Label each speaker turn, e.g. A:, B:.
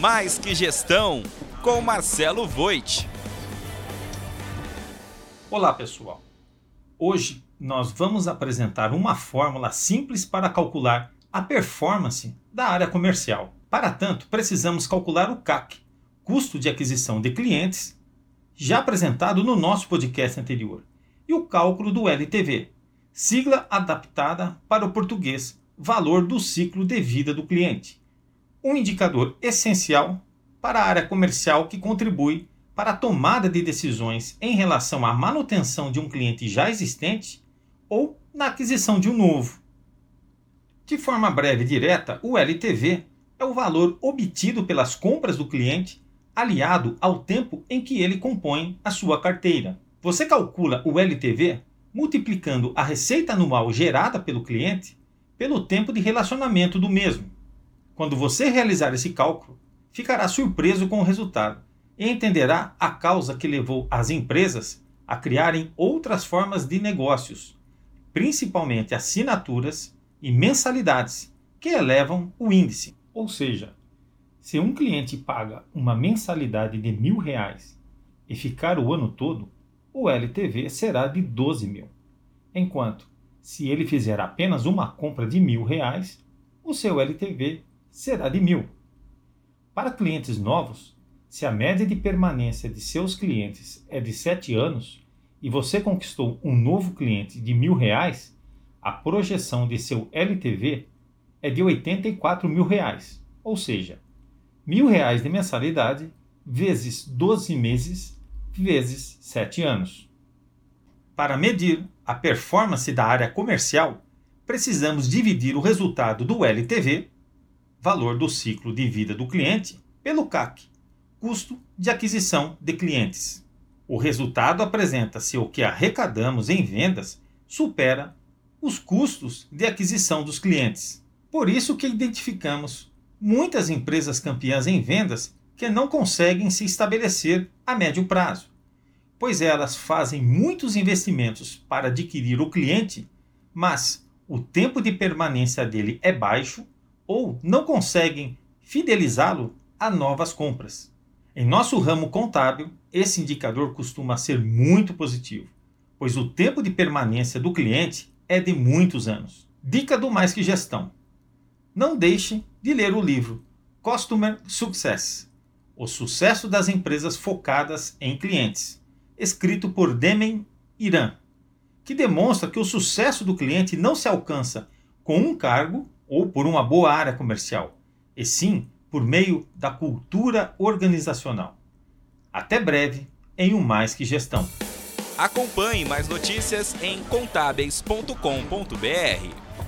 A: Mais que Gestão, com Marcelo Voit.
B: Olá, pessoal. Hoje nós vamos apresentar uma fórmula simples para calcular a performance da área comercial. Para tanto, precisamos calcular o CAC, custo de aquisição de clientes, já apresentado no nosso podcast anterior, e o cálculo do LTV, sigla adaptada para o português, valor do ciclo de vida do cliente, um indicador essencial para a área comercial que contribui para a tomada de decisões em relação à manutenção de um cliente já existente ou na aquisição de um novo. De forma breve e direta, o LTV é o valor obtido pelas compras do cliente aliado ao tempo em que ele compõe a sua carteira. Você calcula o LTV multiplicando a receita anual gerada pelo cliente pelo tempo de relacionamento do mesmo. Quando você realizar esse cálculo, ficará surpreso com o resultado e entenderá a causa que levou as empresas a criarem outras formas de negócios, principalmente assinaturas e mensalidades, que elevam o índice. Ou seja, se um cliente paga uma mensalidade de mil reais e ficar o ano todo, o LTV será de 12 mil. Enquanto, se ele fizer apenas uma compra de mil reais, o seu LTV será de mil. Para clientes novos, se a média de permanência de seus clientes é de 7 anos e você conquistou um novo cliente de mil reais, a projeção de seu LTV é de 84 mil reais, ou seja, mil reais de mensalidade vezes 12 meses vezes 7 anos. Para medir a performance da área comercial, precisamos dividir o resultado do LTV valor do ciclo de vida do cliente, pelo CAC, custo de aquisição de clientes. O resultado apresenta se o que arrecadamos em vendas supera os custos de aquisição dos clientes. Por isso que identificamos muitas empresas campeãs em vendas que não conseguem se estabelecer a médio prazo, pois elas fazem muitos investimentos para adquirir o cliente, mas o tempo de permanência dele é baixo ou não conseguem fidelizá-lo a novas compras. Em nosso ramo contábil, esse indicador costuma ser muito positivo, pois o tempo de permanência do cliente é de muitos anos. Dica do Mais Que Gestão: Não deixe de ler o livro Customer Success O Sucesso das Empresas Focadas em Clientes, escrito por Demen Iran, que demonstra que o sucesso do cliente não se alcança com um cargo ou por uma boa área comercial, e sim por meio da cultura organizacional. Até breve em um Mais Que Gestão.
A: Acompanhe mais notícias em contábeis.com.br.